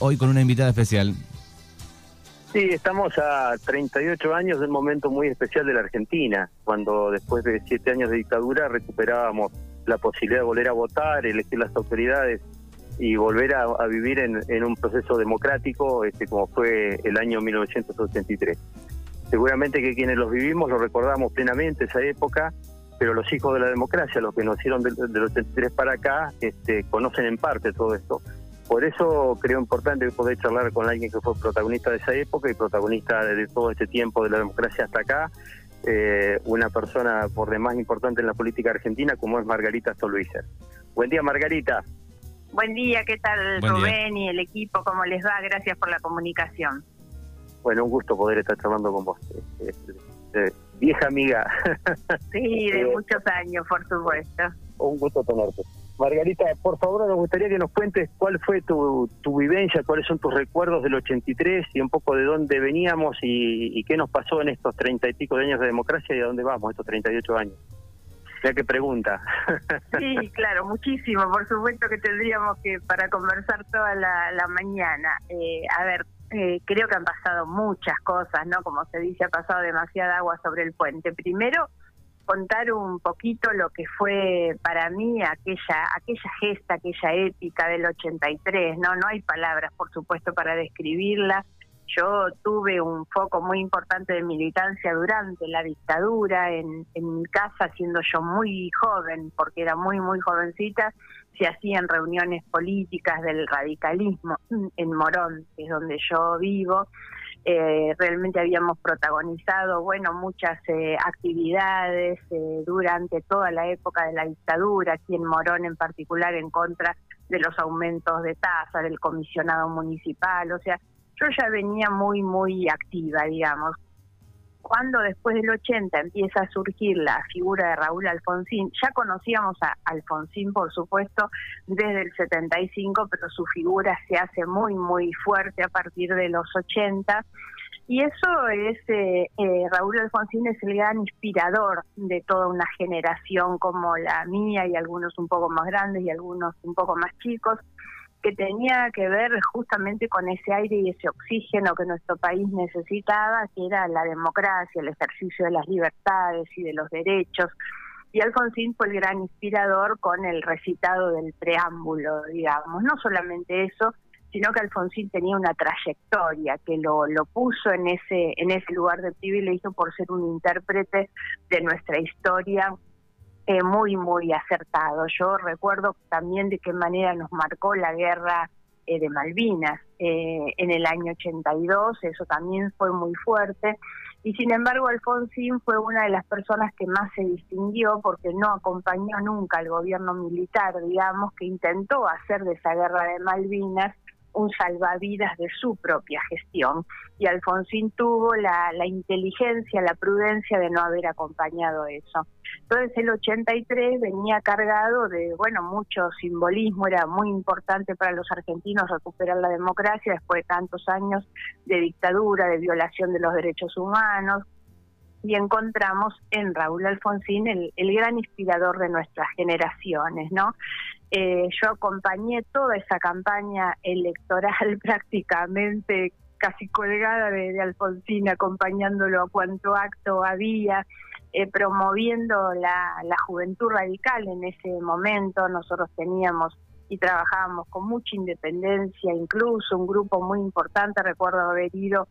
hoy con una invitada especial. Sí, estamos a 38 años de un momento muy especial de la Argentina, cuando después de siete años de dictadura recuperábamos la posibilidad de volver a votar, elegir las autoridades y volver a, vivir en, un proceso democrático este, como fue el año 1983. Seguramente que quienes los vivimos lo recordamos plenamente esa época, pero los hijos de la democracia, los que nacieron del, del 83 para acá, este, conocen en parte todo esto. Por eso creo importante poder charlar con alguien que fue protagonista de esa época y protagonista de todo este tiempo de la democracia hasta acá, eh, una persona por demás importante en la política argentina como es Margarita Stolbizer. Buen día, Margarita. Buen día, ¿qué tal Rubén y el equipo? ¿Cómo les va? Gracias por la comunicación. Bueno, un gusto poder estar charlando con vos. Este, este, vieja amiga. Sí, de eh, muchos años, por supuesto. Un gusto tenerte. Margarita, por favor, nos gustaría que nos cuentes cuál fue tu, tu vivencia, cuáles son tus recuerdos del 83 y un poco de dónde veníamos y, qué nos pasó en estos treinta y pico de años de democracia y a dónde vamos, estos 38 años. Ya que pregunta. Sí, claro, muchísimo. Por supuesto que tendríamos que para conversar toda la, mañana. Eh, a ver, eh, creo que han pasado muchas cosas, ¿no? Como se dice, ha pasado demasiada agua sobre el puente. Primero, contar un poquito lo que fue para mí aquella aquella gesta, aquella épica del 83, ¿no? No hay palabras, por supuesto, para describirla. Yo tuve un foco muy importante de militancia durante la dictadura, en, en mi casa, siendo yo muy joven, porque era muy, muy jovencita, se hacían reuniones políticas del radicalismo en Morón, que es donde yo vivo, eh, realmente habíamos protagonizado, bueno, muchas eh, actividades eh, durante toda la época de la dictadura, aquí en Morón en particular, en contra de los aumentos de tasa del comisionado municipal, o sea, yo ya venía muy, muy activa, digamos cuando después del 80 empieza a surgir la figura de Raúl Alfonsín, ya conocíamos a Alfonsín, por supuesto, desde el 75, pero su figura se hace muy, muy fuerte a partir de los 80. Y eso es, eh, eh, Raúl Alfonsín es el gran inspirador de toda una generación como la mía y algunos un poco más grandes y algunos un poco más chicos, que tenía que ver justamente con ese aire y ese oxígeno que nuestro país necesitaba, que era la democracia, el ejercicio de las libertades y de los derechos. Y Alfonsín fue el gran inspirador con el recitado del preámbulo, digamos. No solamente eso, sino que Alfonsín tenía una trayectoria que lo, lo puso en ese, en ese lugar de privilegio por ser un intérprete de nuestra historia eh, muy, muy acertado. Yo recuerdo también de qué manera nos marcó la guerra eh, de Malvinas eh, en el año 82, eso también fue muy fuerte. Y sin embargo, Alfonsín fue una de las personas que más se distinguió porque no acompañó nunca al gobierno militar, digamos, que intentó hacer de esa guerra de Malvinas un salvavidas de su propia gestión. Y Alfonsín tuvo la, inteligencia, la prudencia de no haber acompañado eso. Entonces el 83 venía cargado de, bueno, mucho simbolismo, era muy importante para los argentinos recuperar la democracia después de tantos años de dictadura, de violación de los derechos humanos, y encontramos en Raúl Alfonsín el gran inspirador de nuestras generaciones, ¿no? Eh, yo acompañé toda esa campaña electoral prácticamente casi colgada de, Alfonsín, acompañándolo a cuanto acto había, eh, promoviendo la, la juventud radical en ese momento. Nosotros teníamos y trabajábamos con mucha independencia, incluso un grupo muy importante, recuerdo haber ido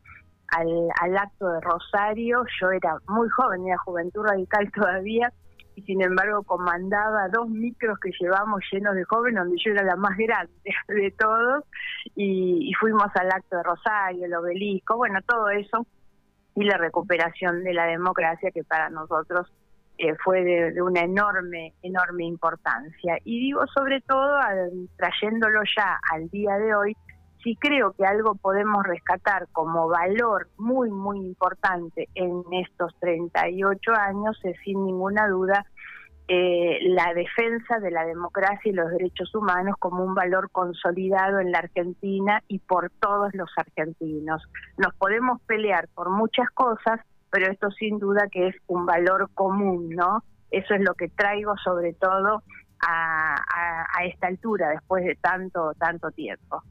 al, al acto de Rosario, yo era muy joven, era juventud radical todavía, y sin embargo comandaba dos micros que llevamos llenos de jóvenes, donde yo era la más grande de todos, y, fuimos al acto de Rosario, el obelisco, bueno, todo eso, y la recuperación de la democracia que para nosotros eh, fue de, una enorme, enorme importancia. Y digo sobre todo, trayéndolo ya al día de hoy, si creo que algo podemos rescatar como valor muy, muy importante en estos 38 años es sin ninguna duda eh, la defensa de la democracia y los derechos humanos como un valor consolidado en la Argentina y por todos los argentinos. Nos podemos pelear por muchas cosas, pero esto sin duda que es un valor común, ¿no? Eso es lo que traigo sobre todo a, a esta altura, después de tanto, tanto tiempo.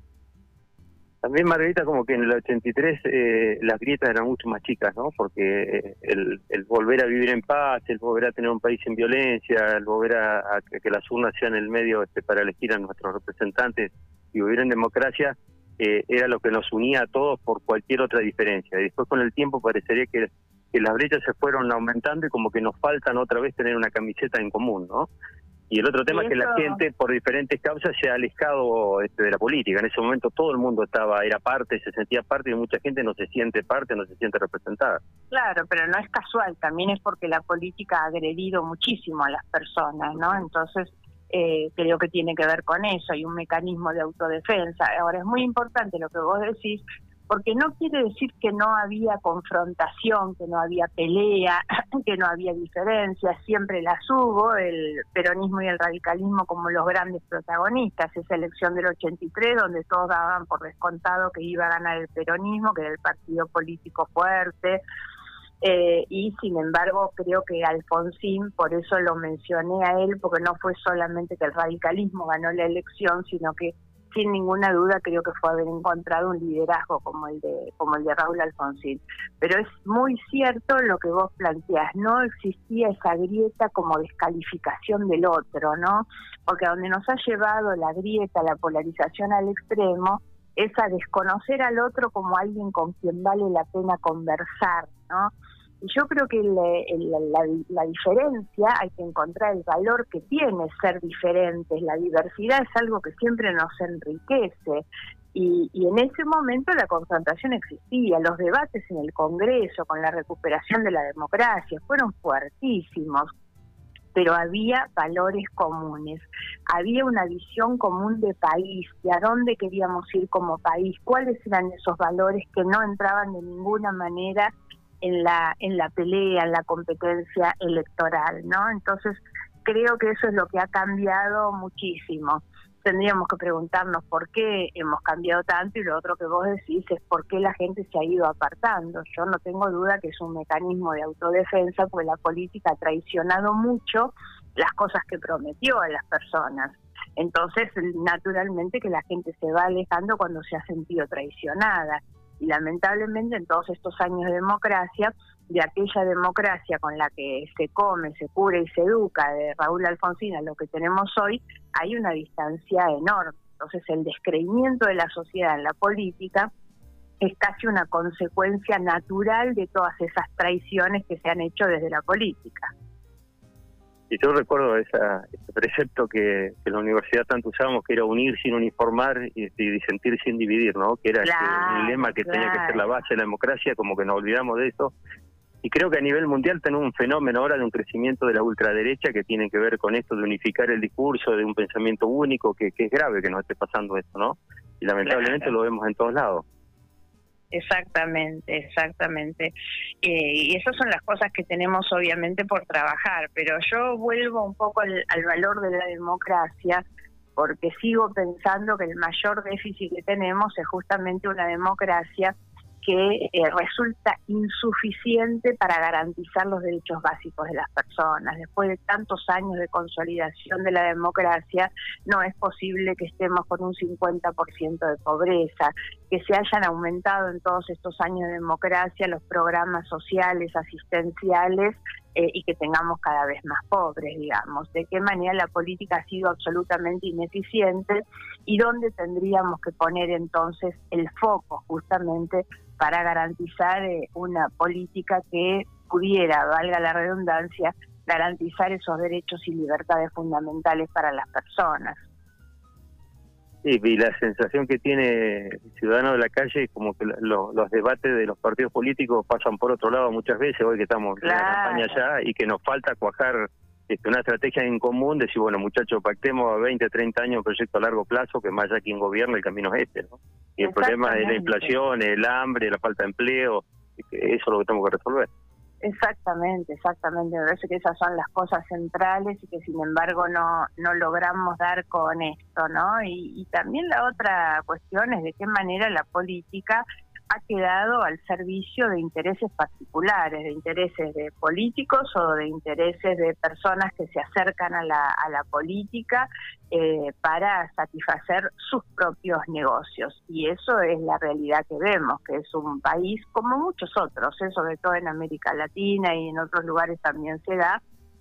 También Margarita, como que en el 83 eh, las grietas eran mucho más chicas, ¿no? Porque eh, el, volver a vivir en paz, el volver a tener un país sin violencia, el volver a, que las urnas sean el medio este, para elegir a nuestros representantes y vivir en democracia, eh, era lo que nos unía a todos por cualquier otra diferencia. Y después con el tiempo parecería que las brechas se fueron aumentando y como que nos faltan otra vez tener una camiseta en común, ¿no? Y el otro tema es que la gente, por diferentes causas, se ha alejado este, de la política. En ese momento todo el mundo estaba, era parte, se sentía parte, y mucha gente no se siente parte, no se siente representada. Claro, pero no es casual, también es porque la política ha agredido muchísimo a las personas, ¿no? Entonces, eh, creo que tiene que ver con eso, hay un mecanismo de autodefensa. Ahora, es muy importante lo que vos decís, porque no quiere decir que no había confrontación, que no había pelea, que no había diferencias, siempre las hubo, el peronismo y el radicalismo como los grandes protagonistas, esa elección del 83 donde todos daban por descontado que iba a ganar el peronismo, que era el partido político fuerte, eh, y sin embargo creo que Alfonsín, por eso lo mencioné a él, porque no fue solamente que el radicalismo ganó la elección, sino que sin ninguna duda creo que fue haber encontrado un liderazgo como el de como el de Raúl Alfonsín. Pero es muy cierto lo que vos planteás, no existía esa grieta como descalificación del otro, ¿no? Porque a donde nos ha llevado la grieta, la polarización al extremo, es a desconocer al otro como alguien con quien vale la pena conversar, ¿no? Yo creo que la, diferencia, hay que encontrar el valor que tiene ser diferentes. La diversidad es algo que siempre nos enriquece. Y, y, en ese momento la confrontación existía, los debates en el Congreso con la recuperación de la democracia fueron fuertísimos, pero había valores comunes, había una visión común de país, de a dónde queríamos ir como país, cuáles eran esos valores que no entraban de ninguna manera en la en la pelea, en la competencia electoral, ¿no? Entonces creo que eso es lo que ha cambiado muchísimo. Tendríamos que preguntarnos por qué hemos cambiado tanto y lo otro que vos decís es por qué la gente se ha ido apartando. Yo no tengo duda que es un mecanismo de autodefensa, porque la política ha traicionado mucho las cosas que prometió a las personas. Entonces, naturalmente que la gente se va alejando cuando se ha sentido traicionada y lamentablemente en todos estos años de democracia, de aquella democracia con la que se come, se cura y se educa de Raúl Alfonsín a lo que tenemos hoy, hay una distancia enorme. Entonces el descreimiento de la sociedad en la política es casi una consecuencia natural de todas esas traiciones que se han hecho desde la política. Y yo recuerdo esa, ese precepto que, en la universidad tanto usábamos, que era unir sin uniformar y, disentir sin dividir, ¿no? Que era el lema que tenía que ser la base de la democracia, como que nos olvidamos de eso. Y creo que a nivel mundial tenemos un fenómeno ahora de un crecimiento de la ultraderecha que tiene que ver con esto de unificar el discurso, de un pensamiento único, que, que es grave que nos esté pasando esto, ¿no? Y lamentablemente lo vemos en todos lados. Exactamente, exactamente. Eh, y esas son las cosas que tenemos obviamente por trabajar, pero yo vuelvo un poco al, al valor de la democracia porque sigo pensando que el mayor déficit que tenemos es justamente una democracia que eh, resulta insuficiente para garantizar los derechos básicos de las personas. Después de tantos años de consolidación de la democracia, no es posible que estemos con un 50% de pobreza, que se hayan aumentado en todos estos años de democracia los programas sociales, asistenciales, eh, y que tengamos cada vez más pobres, digamos. De qué manera la política ha sido absolutamente ineficiente y dónde tendríamos que poner entonces el foco justamente para garantizar eh, una política que pudiera, valga la redundancia, garantizar esos derechos y libertades fundamentales para las personas. Sí, y la sensación que tiene el ciudadano de la calle es como que los debates de los partidos políticos pasan por otro lado muchas veces, hoy que estamos en la campaña ya, y que nos falta cuajar este, una estrategia en común, decir, bueno, muchachos, pactemos a 20, 30 años un proyecto a largo plazo, que más allá quien gobierna, el camino es este, ¿no? Y el problema es la inflación, el hambre, la falta de empleo, eso es lo que tenemos que resolver. Exactamente, exactamente. Me parece que esas son las cosas centrales y que sin embargo no, no logramos dar con esto, ¿no? Y, y también la otra cuestión es de qué manera la política ha quedado al servicio de intereses particulares, de intereses de políticos o de intereses de personas que se acercan a la, política eh, para satisfacer sus propios negocios. Y eso es la realidad que vemos, que es un país como muchos otros, ¿eh? sobre todo en América Latina y en otros lugares también se da,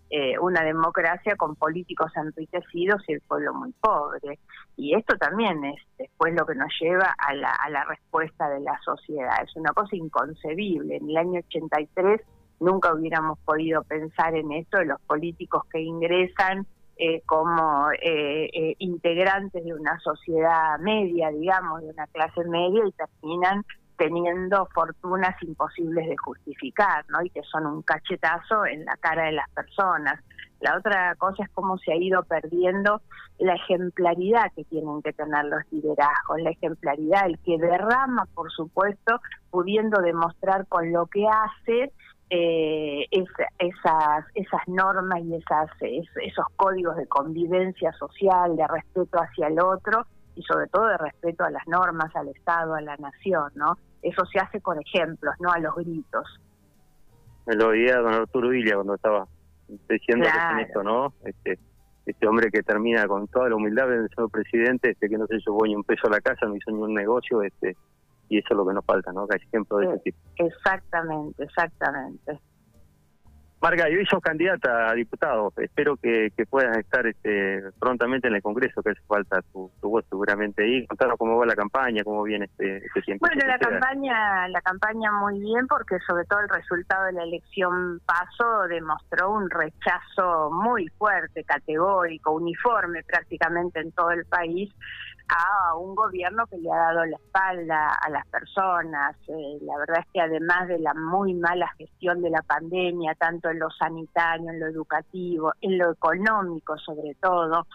eh, una democracia con políticos enriquecidos y el pueblo muy pobre. Y esto también es después lo que nos lleva a la, a la respuesta de la sociedad. Es una cosa inconcebible. En el año 83 nunca hubiéramos podido pensar en esto de los políticos que ingresan eh, como eh, integrantes de una sociedad media, digamos, de una clase media y terminan teniendo fortunas imposibles de justificar, ¿no? Y que son un cachetazo en la cara de las personas. La otra cosa es cómo se ha ido perdiendo la ejemplaridad que tienen que tener los liderazgos, la ejemplaridad, el que derrama, por supuesto, pudiendo demostrar con lo que hace eh, esas, normas y esas, esos códigos de convivencia social, de respeto hacia el otro, y sobre todo de respeto a las normas, al Estado, a la nación, ¿no? Eso se hace con ejemplos, no a los gritos. Me lo oía don Arturo Villa cuando estaba diciendo esto, ¿no? Este, este hombre que termina con toda la humildad del señor presidente, este que no se llevó ni un peso a la casa, no hizo ni un negocio, este y eso es lo que nos falta, ¿no? Que hay ejemplo de ese tipo. Exactamente, exactamente. Marga, yo sos candidata a diputado. Espero que, puedas estar este, prontamente en el Congreso, que hace falta tu, voz seguramente ahí. Contanos cómo va la campaña, cómo viene este, este tiempo. Bueno, la campaña, la campaña muy bien, porque sobre todo el resultado de la elección paso demostró un rechazo muy fuerte, categórico, uniforme prácticamente en todo el país a un gobierno que le ha dado la espalda a las personas. Eh, la verdad es que además de la muy mala gestión de la pandemia, tanto en lo sanitario, en lo educativo, en lo económico sobre todo,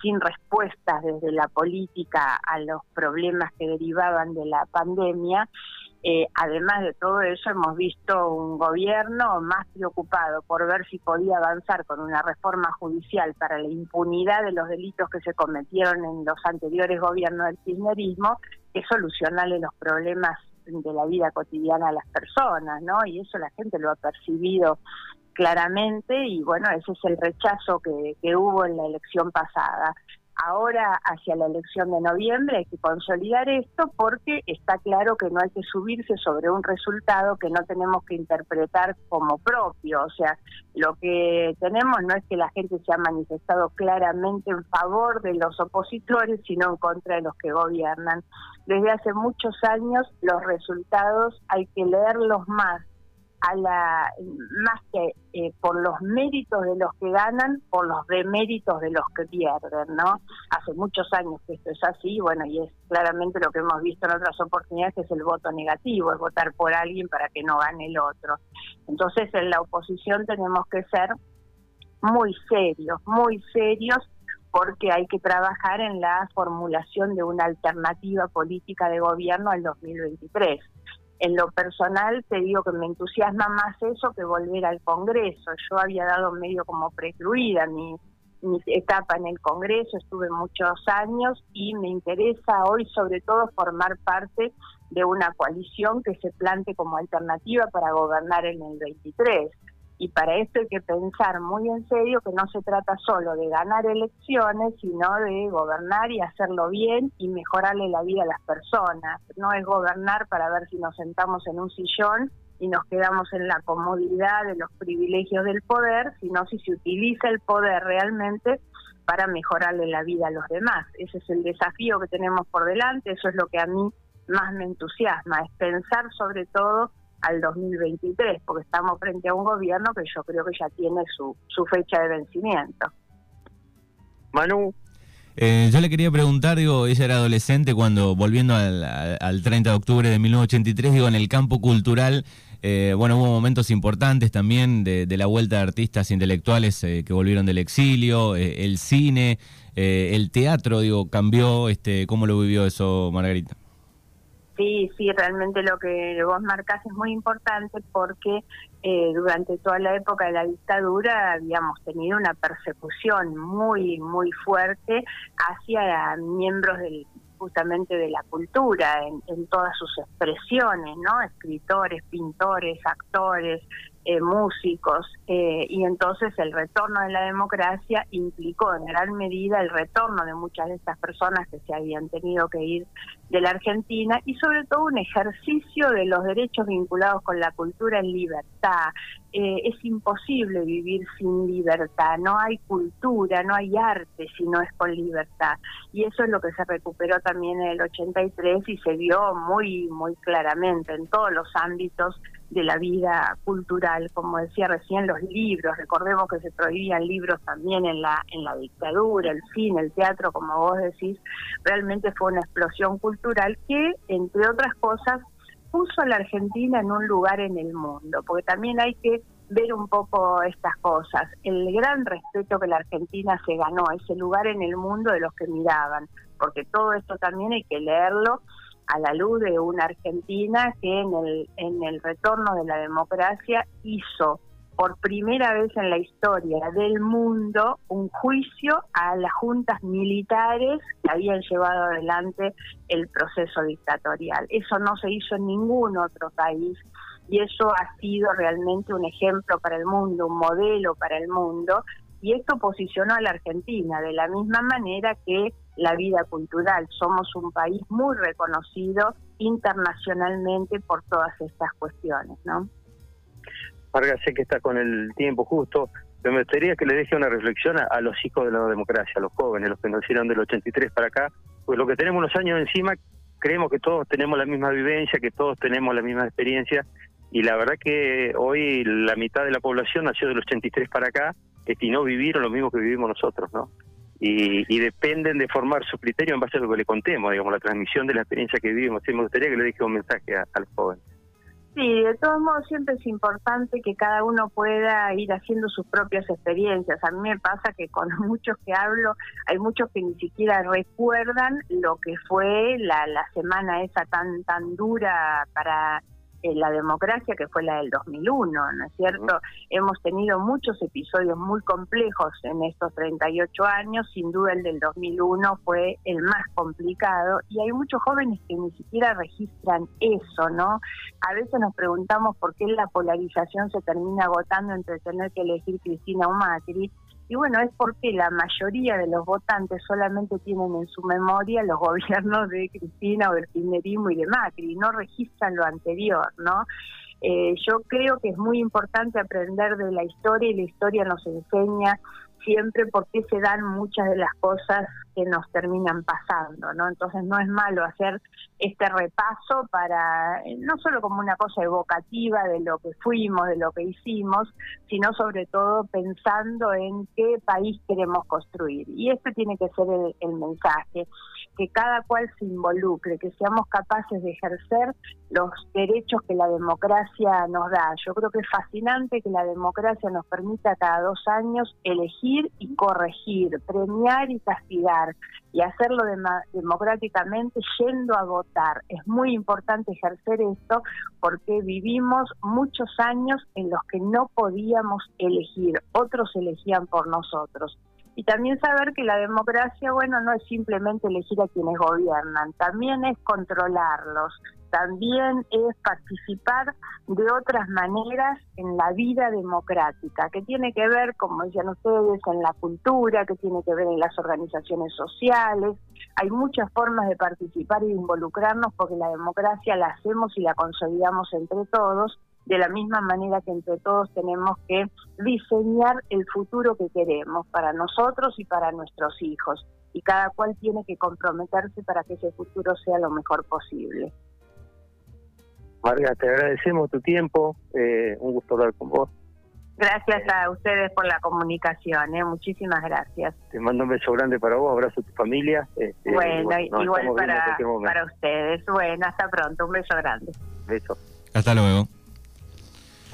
sin respuestas desde la política a los problemas que derivaban de la pandemia, eh, además de todo eso, hemos visto un gobierno más preocupado por ver si podía avanzar con una reforma judicial para la impunidad de los delitos que se cometieron en los anteriores gobiernos del kirchnerismo que solucionarle los problemas de la vida cotidiana a las personas, ¿no? Y eso la gente lo ha percibido claramente y bueno, ese es el rechazo que, que hubo en la elección pasada. Ahora, hacia la elección de noviembre, hay que consolidar esto porque está claro que no hay que subirse sobre un resultado que no tenemos que interpretar como propio. O sea, lo que tenemos no es que la gente se ha manifestado claramente en favor de los opositores, sino en contra de los que gobiernan. Desde hace muchos años los resultados hay que leerlos más a la más que eh, por los méritos de los que ganan, por los deméritos de los que pierden, ¿no? Hace muchos años que esto es así, bueno, y es claramente lo que hemos visto en otras oportunidades, que es el voto negativo, es votar por alguien para que no gane el otro. Entonces, en la oposición tenemos que ser muy serios, muy serios, porque hay que trabajar en la formulación de una alternativa política de gobierno al 2023 en lo personal te digo que me entusiasma más eso que volver al Congreso. Yo había dado medio como precluida mi, etapa en el Congreso, estuve muchos años y me interesa hoy sobre todo formar parte de una coalición que se plante como alternativa para gobernar en el 23. Y para esto hay que pensar muy en serio que no se trata solo de ganar elecciones, sino de gobernar y hacerlo bien y mejorarle la vida a las personas. No es gobernar para ver si nos sentamos en un sillón y nos quedamos en la comodidad de los privilegios del poder, sino si se utiliza el poder realmente para mejorarle la vida a los demás. Ese es el desafío que tenemos por delante, eso es lo que a mí más me entusiasma, es pensar sobre todo al 2023, porque estamos frente a un gobierno que yo creo que ya tiene su, su fecha de vencimiento. Manu. Eh, yo le quería preguntar, digo, ella era adolescente cuando, volviendo al, al 30 de octubre de 1983, digo, en el campo cultural, eh, bueno, hubo momentos importantes también de, la vuelta de artistas intelectuales eh, que volvieron del exilio, el cine, el teatro, digo, cambió, este, ¿cómo lo vivió eso, Margarita? Sí, sí, realmente lo que vos marcás es muy importante porque eh, durante toda la época de la dictadura habíamos tenido una persecución muy, muy fuerte hacia miembros del justamente de la cultura en, en todas sus expresiones, ¿no? Escritores, pintores, actores, eh, músicos, eh, y entonces el retorno de la democracia implicó en gran medida el retorno de muchas de estas personas que se habían tenido que ir de la Argentina y sobre todo un ejercicio de los derechos vinculados con la cultura en libertad. Eh, es imposible vivir sin libertad, no hay cultura, no hay arte si no es con libertad. Y eso es lo que se recuperó también en el 83 y se vio muy, muy claramente en todos los ámbitos de la vida cultural, como decía recién, los libros, recordemos que se prohibían libros también en la, en la dictadura, el cine, el teatro, como vos decís, realmente fue una explosión cultural que, entre otras cosas, puso a la Argentina en un lugar en el mundo, porque también hay que ver un poco estas cosas, el gran respeto que la Argentina se ganó, ese lugar en el mundo de los que miraban, porque todo esto también hay que leerlo a la luz de una Argentina que en el, en el retorno de la democracia hizo por primera vez en la historia del mundo un juicio a las juntas militares que habían llevado adelante el proceso dictatorial. Eso no se hizo en ningún otro país y eso ha sido realmente un ejemplo para el mundo, un modelo para el mundo y esto posicionó a la Argentina de la misma manera que la vida cultural. Somos un país muy reconocido internacionalmente por todas estas cuestiones, ¿no? Vargas, sé que está con el tiempo justo, pero me gustaría que le deje una reflexión a, los hijos de la democracia, a los jóvenes, los que nacieron del 83 para acá, pues lo que tenemos unos años encima, creemos que todos tenemos la misma vivencia, que todos tenemos la misma experiencia, y la verdad que hoy la mitad de la población nació del 83 para acá, y no vivieron lo mismo que vivimos nosotros, ¿no? Y, dependen de formar su criterio en base a lo que le contemos, digamos, la transmisión de la experiencia que vivimos. Sí, me gustaría que le deje un mensaje al joven. Sí, de todos modos siempre es importante que cada uno pueda ir haciendo sus propias experiencias. A mí me pasa que con muchos que hablo, hay muchos que ni siquiera recuerdan lo que fue la, la semana esa tan tan dura para la democracia que fue la del 2001, ¿no es cierto? Hemos tenido muchos episodios muy complejos en estos 38 años, sin duda el del 2001 fue el más complicado y hay muchos jóvenes que ni siquiera registran eso, ¿no? A veces nos preguntamos por qué la polarización se termina agotando entre tener que elegir Cristina o Macri y bueno, es porque la mayoría de los votantes solamente tienen en su memoria los gobiernos de Cristina o del kirchnerismo y de Macri, no registran lo anterior, ¿no? Eh, yo creo que es muy importante aprender de la historia y la historia nos enseña siempre por qué se dan muchas de las cosas que nos terminan pasando, ¿no? Entonces no es malo hacer este repaso para, eh, no solo como una cosa evocativa de lo que fuimos, de lo que hicimos, sino sobre todo pensando en qué país queremos construir. Y este tiene que ser el, el mensaje, que cada cual se involucre, que seamos capaces de ejercer los derechos que la democracia nos da. Yo creo que es fascinante que la democracia nos permita cada dos años elegir y corregir, premiar y castigar y hacerlo democráticamente yendo a votar. Es muy importante ejercer esto porque vivimos muchos años en los que no podíamos elegir, otros elegían por nosotros y también saber que la democracia, bueno, no es simplemente elegir a quienes gobiernan, también es controlarlos, también es participar de otras maneras en la vida democrática, que tiene que ver, como decían ustedes, en la cultura, que tiene que ver en las organizaciones sociales. Hay muchas formas de participar y de involucrarnos porque la democracia la hacemos y la consolidamos entre todos de la misma manera que entre todos tenemos que diseñar el futuro que queremos para nosotros y para nuestros hijos. Y cada cual tiene que comprometerse para que ese futuro sea lo mejor posible. Marga, te agradecemos tu tiempo, eh, un gusto hablar con vos. Gracias a ustedes por la comunicación, ¿eh? muchísimas gracias. Te mando un beso grande para vos, abrazo a tu familia. Este, bueno, igual para, para ustedes. Bueno, hasta pronto, un beso grande. Beso. Hasta luego.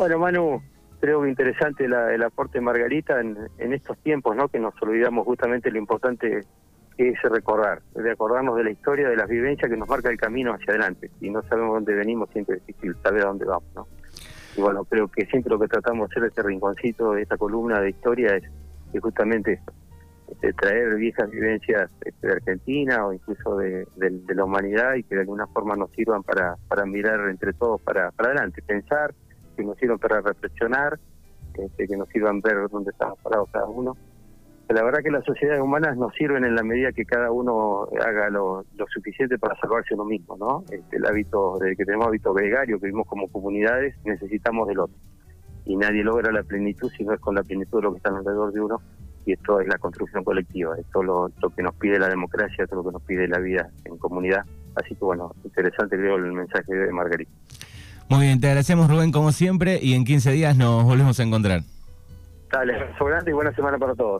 Bueno, Manu, creo que interesante el aporte de Margarita en, estos tiempos, ¿no? Que nos olvidamos justamente lo importante que es recordar, de acordarnos de la historia, de las vivencias que nos marca el camino hacia adelante. Y no sabemos dónde venimos, siempre es difícil saber a dónde vamos, ¿no? Y bueno, creo que siempre lo que tratamos de hacer este rinconcito, de esta columna de historia, es, justamente este, traer viejas vivencias este, de Argentina o incluso de, la humanidad y que de alguna forma nos sirvan para, para mirar entre todos para adelante, pensar, que nos sirvan para reflexionar, este, que nos sirvan ver dónde estamos parados cada uno. La verdad que las sociedades humanas nos sirven en la medida que cada uno haga lo, suficiente para salvarse uno mismo, ¿no? Este, el hábito, de que tenemos hábito gregario, que vivimos como comunidades, necesitamos del otro. Y nadie logra la plenitud si no es con la plenitud de lo que está alrededor de uno y esto es la construcción colectiva, esto es lo, que nos pide la democracia, esto es lo que nos pide la vida en comunidad. Así que bueno, interesante creo el mensaje de Margarita. Muy bien, te agradecemos Rubén como siempre y en 15 días nos volvemos a encontrar. Dale, abrazo grande y buena semana para todos.